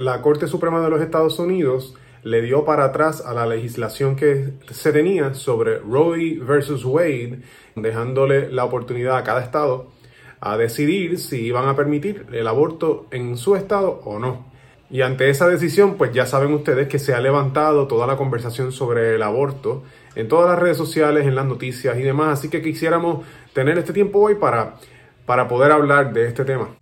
La Corte Suprema de los Estados Unidos le dio para atrás a la legislación que se tenía sobre Roe versus Wade, dejándole la oportunidad a cada estado a decidir si iban a permitir el aborto en su estado o no. Y ante esa decisión, pues ya saben ustedes que se ha levantado toda la conversación sobre el aborto en todas las redes sociales, en las noticias y demás. Así que quisiéramos tener este tiempo hoy para, para poder hablar de este tema.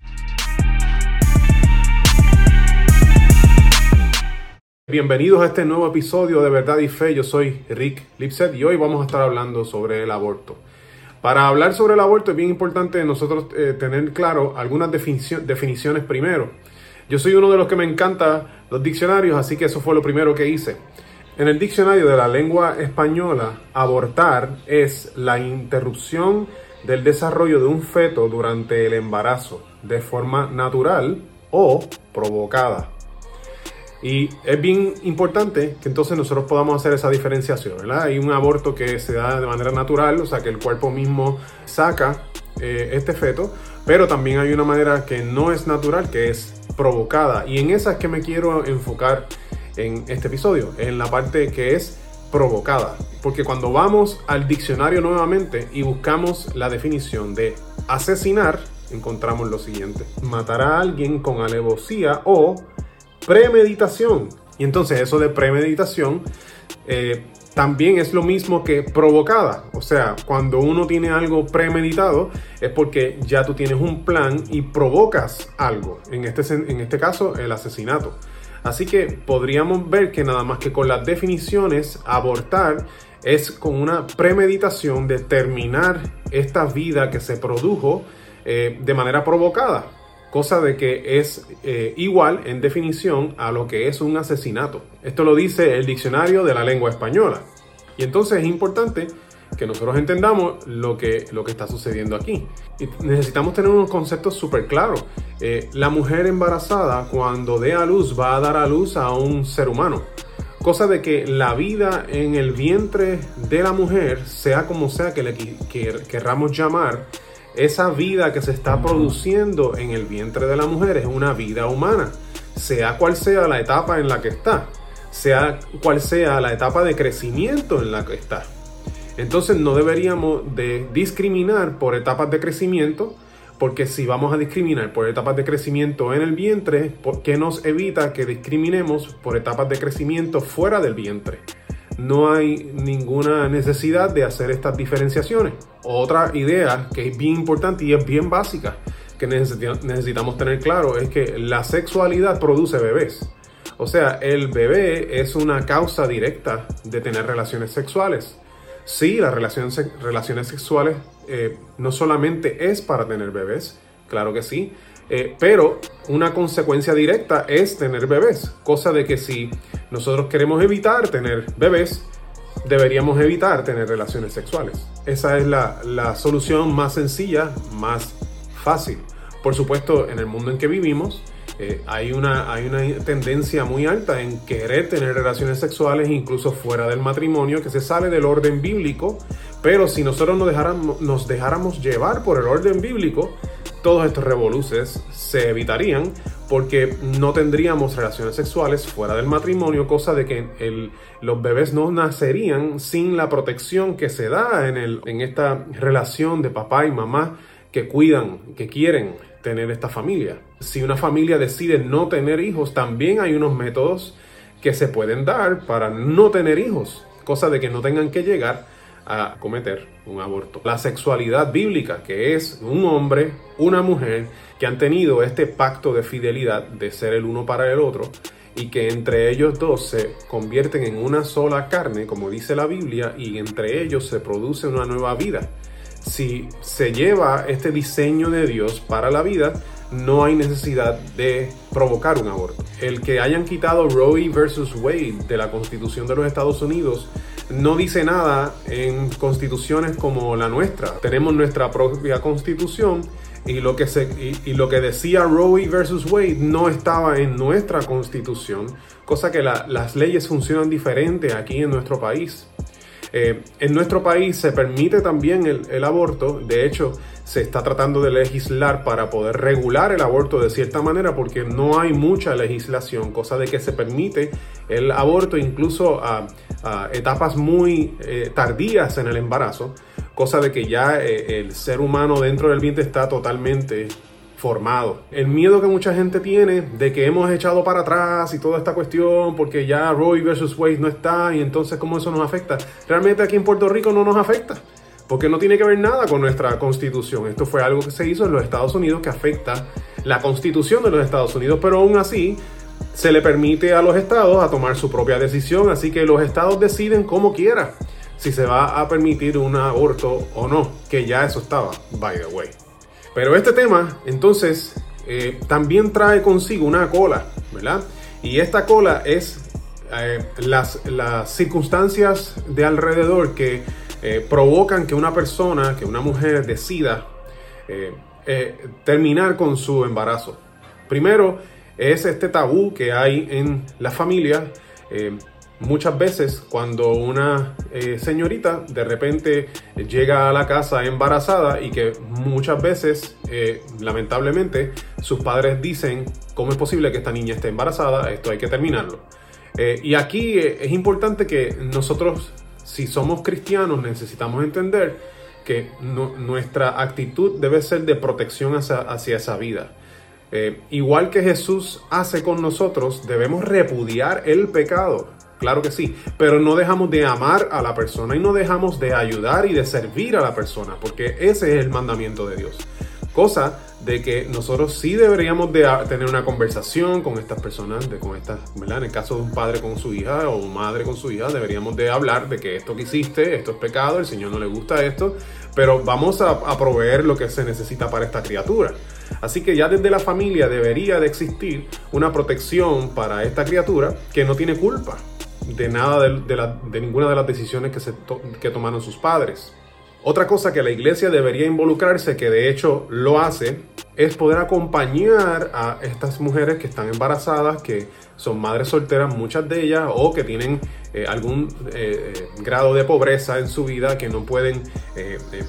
Bienvenidos a este nuevo episodio de Verdad y Fe. Yo soy Rick Lipset y hoy vamos a estar hablando sobre el aborto. Para hablar sobre el aborto es bien importante nosotros eh, tener claro algunas definiciones primero. Yo soy uno de los que me encanta los diccionarios, así que eso fue lo primero que hice. En el diccionario de la lengua española, abortar es la interrupción del desarrollo de un feto durante el embarazo de forma natural o provocada. Y es bien importante que entonces nosotros podamos hacer esa diferenciación, ¿verdad? Hay un aborto que se da de manera natural, o sea, que el cuerpo mismo saca eh, este feto, pero también hay una manera que no es natural, que es provocada. Y en esa es que me quiero enfocar en este episodio, en la parte que es provocada. Porque cuando vamos al diccionario nuevamente y buscamos la definición de asesinar, encontramos lo siguiente. Matar a alguien con alevosía o premeditación. Y entonces eso de premeditación eh, también es lo mismo que provocada. O sea, cuando uno tiene algo premeditado es porque ya tú tienes un plan y provocas algo. En este, en este caso, el asesinato. Así que podríamos ver que nada más que con las definiciones, abortar es con una premeditación de terminar esta vida que se produjo eh, de manera provocada cosa de que es eh, igual en definición a lo que es un asesinato. Esto lo dice el diccionario de la lengua española. Y entonces es importante que nosotros entendamos lo que, lo que está sucediendo aquí. Necesitamos tener unos conceptos súper claros. Eh, la mujer embarazada cuando dé a luz va a dar a luz a un ser humano. Cosa de que la vida en el vientre de la mujer, sea como sea que le querramos llamar, esa vida que se está produciendo en el vientre de la mujer es una vida humana, sea cual sea la etapa en la que está, sea cual sea la etapa de crecimiento en la que está. Entonces no deberíamos de discriminar por etapas de crecimiento, porque si vamos a discriminar por etapas de crecimiento en el vientre, ¿por qué nos evita que discriminemos por etapas de crecimiento fuera del vientre? No hay ninguna necesidad de hacer estas diferenciaciones. Otra idea que es bien importante y es bien básica que necesitamos tener claro es que la sexualidad produce bebés. O sea, el bebé es una causa directa de tener relaciones sexuales. Sí, las relaciones, sexuales eh, no solamente es para tener bebés, claro que sí, eh, pero una consecuencia directa es tener bebés, cosa de que si nosotros queremos evitar tener bebés, deberíamos evitar tener relaciones sexuales. Esa es la, solución más sencilla, más fácil. Por supuesto, en el mundo en que vivimos, eh, hay, una, hay una tendencia muy alta en querer tener relaciones sexuales incluso fuera del matrimonio, que se sale del orden bíblico, pero si nosotros nos dejáramos, nos dejáramos llevar por el orden bíblico, todos estos revoluces se evitarían porque no tendríamos relaciones sexuales fuera del matrimonio, cosa de que los bebés no nacerían sin la protección que se da en, el, en esta relación de papá y mamá que cuidan, que quieren tener esta familia. Si una familia decide no tener hijos, también hay unos métodos que se pueden dar para no tener hijos, cosa de que no tengan que llegar a cometer un aborto. La sexualidad bíblica, que es un hombre, una mujer, que han tenido este pacto de fidelidad de ser el uno para el otro y que entre ellos dos se convierten en una sola carne, como dice la Biblia, y entre ellos se produce una nueva vida. Si se lleva este diseño de Dios para la vida, no hay necesidad de provocar un aborto. El que hayan quitado Roe versus Wade de la Constitución de los Estados Unidos no dice nada en constituciones como la nuestra. Tenemos nuestra propia constitución y lo que, se, y, lo que decía Roe versus Wade no estaba en nuestra constitución, cosa que las leyes funcionan diferente aquí en nuestro país. Eh, en nuestro país se permite también el, aborto, de hecho se está tratando de legislar para poder regular el aborto de cierta manera porque no hay mucha legislación, cosa de que se permite el aborto incluso a, etapas muy eh, tardías en el embarazo, cosa de que ya eh, el ser humano dentro del vientre está totalmente formado. El miedo que mucha gente tiene de que hemos echado para atrás y toda esta cuestión porque ya Roy versus Wade no está y entonces cómo eso nos afecta. Realmente aquí en Puerto Rico no nos afecta porque no tiene que ver nada con nuestra constitución. Esto fue algo que se hizo en los Estados Unidos que afecta la constitución de los Estados Unidos, pero aún así se le permite a los estados a tomar su propia decisión, así que los estados deciden como quiera si se va a permitir un aborto o no, que ya eso estaba, by the way. Pero este tema, entonces, eh, también trae consigo una cola, ¿verdad? Y esta cola es eh, las, las, circunstancias de alrededor que eh, provocan que una persona, que una mujer decida terminar con su embarazo. Primero es este tabú que hay en la familia Muchas veces cuando una eh, señorita de repente llega a la casa embarazada y que muchas veces, eh, lamentablemente, sus padres dicen, ¿cómo es posible que esta niña esté embarazada? Esto hay que terminarlo. Eh, y aquí es importante que nosotros, si somos cristianos, necesitamos entender que nuestra actitud debe ser de protección hacia esa vida. igual que Jesús hace con nosotros, debemos repudiar el pecado. Claro que sí, pero no dejamos de amar a la persona y no dejamos de ayudar y de servir a la persona, porque ese es el mandamiento de Dios. Cosa de que nosotros sí deberíamos de tener una conversación con estas personas, de, con estas, ¿verdad? En el caso de un padre con su hija o madre con su hija, deberíamos de hablar de que esto que hiciste, esto es pecado, el Señor no le gusta esto, pero vamos a, proveer lo que se necesita para esta criatura. Así que ya desde la familia debería de existir una protección para esta criatura que no tiene culpa de nada de, ninguna de las decisiones que, se que tomaron sus padres. Otra cosa que la iglesia debería involucrarse, que de hecho lo hace, es poder acompañar a estas mujeres que están embarazadas, que son madres solteras, muchas de ellas, o que tienen eh, algún eh, eh, grado de pobreza en su vida, que no pueden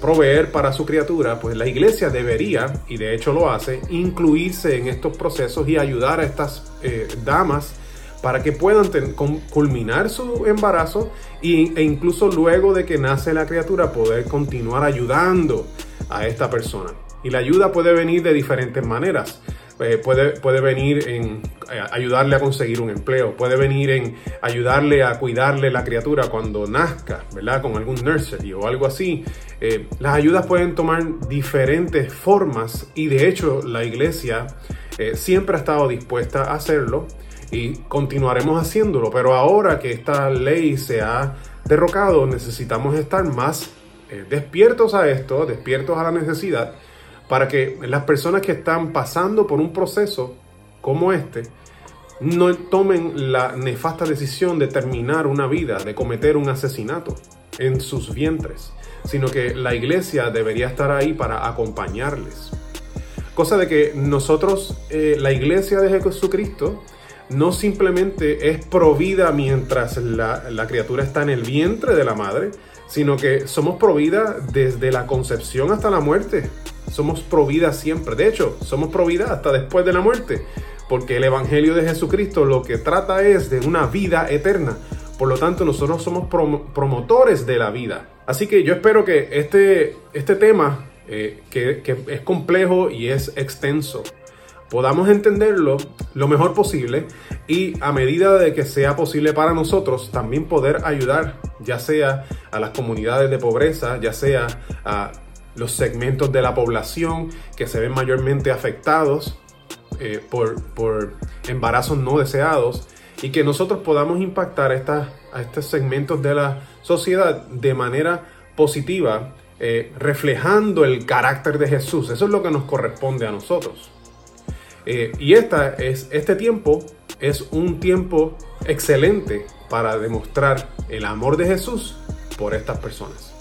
proveer para su criatura, pues la iglesia debería, y de hecho lo hace, incluirse en estos procesos y ayudar a estas damas para que puedan culminar su embarazo e incluso luego de que nace la criatura poder continuar ayudando a esta persona. Y la ayuda puede venir de diferentes maneras. Eh, puede, puede venir en eh, ayudarle a conseguir un empleo, puede venir en ayudarle a cuidarle la criatura cuando nazca, ¿verdad? Con algún nursery o algo así. Eh, las ayudas pueden tomar diferentes formas y de hecho la iglesia siempre ha estado dispuesta a hacerlo y continuaremos haciéndolo. Pero ahora que esta ley se ha derrocado, necesitamos estar más eh, despiertos a esto, despiertos a la necesidad, para que las personas que están pasando por un proceso como este, no tomen la nefasta decisión de terminar una vida, de cometer un asesinato en sus vientres, sino que la iglesia debería estar ahí para acompañarles. Cosa de que nosotros, eh, la iglesia de Jesucristo, no simplemente es provida mientras la, criatura está en el vientre de la madre, sino que somos provida desde la concepción hasta la muerte. Somos provida siempre. De hecho, somos provida hasta después de la muerte. Porque el Evangelio de Jesucristo lo que trata es de una vida eterna. Por lo tanto, nosotros somos promotores de la vida. Así que yo espero que este, este tema, eh, que es complejo y es extenso, podamos entenderlo lo mejor posible y a medida de que sea posible para nosotros también poder ayudar ya sea a las comunidades de pobreza, ya sea a los segmentos de la población que se ven mayormente afectados eh, por, embarazos no deseados y que nosotros podamos impactar a estos segmentos de la sociedad de manera positiva, eh, reflejando el carácter de Jesús. Eso es lo que nos corresponde a nosotros. Eh, y esta es, este tiempo es un tiempo excelente para demostrar el amor de Jesús por estas personas.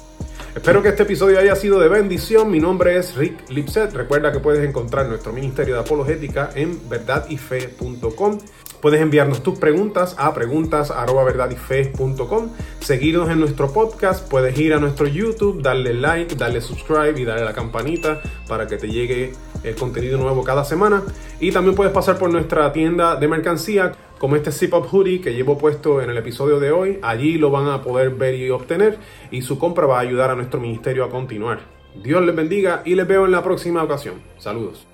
Espero que este episodio haya sido de bendición. Mi nombre es Rick Lipset. Recuerda que puedes encontrar nuestro Ministerio de Apologética en verdadyfe.com. Puedes enviarnos tus preguntas a preguntas@verdadyfe.com. Seguirnos en nuestro podcast. Puedes ir a nuestro YouTube, darle like, darle subscribe y darle a la campanita para que te llegue contenido nuevo cada semana. Y también puedes pasar por nuestra tienda de mercancía como este Zip Up Hoodie que llevo puesto en el episodio de hoy. Allí lo van a poder ver y obtener y su compra va a ayudar a nuestro ministerio a continuar. Dios les bendiga y les veo en la próxima ocasión. Saludos.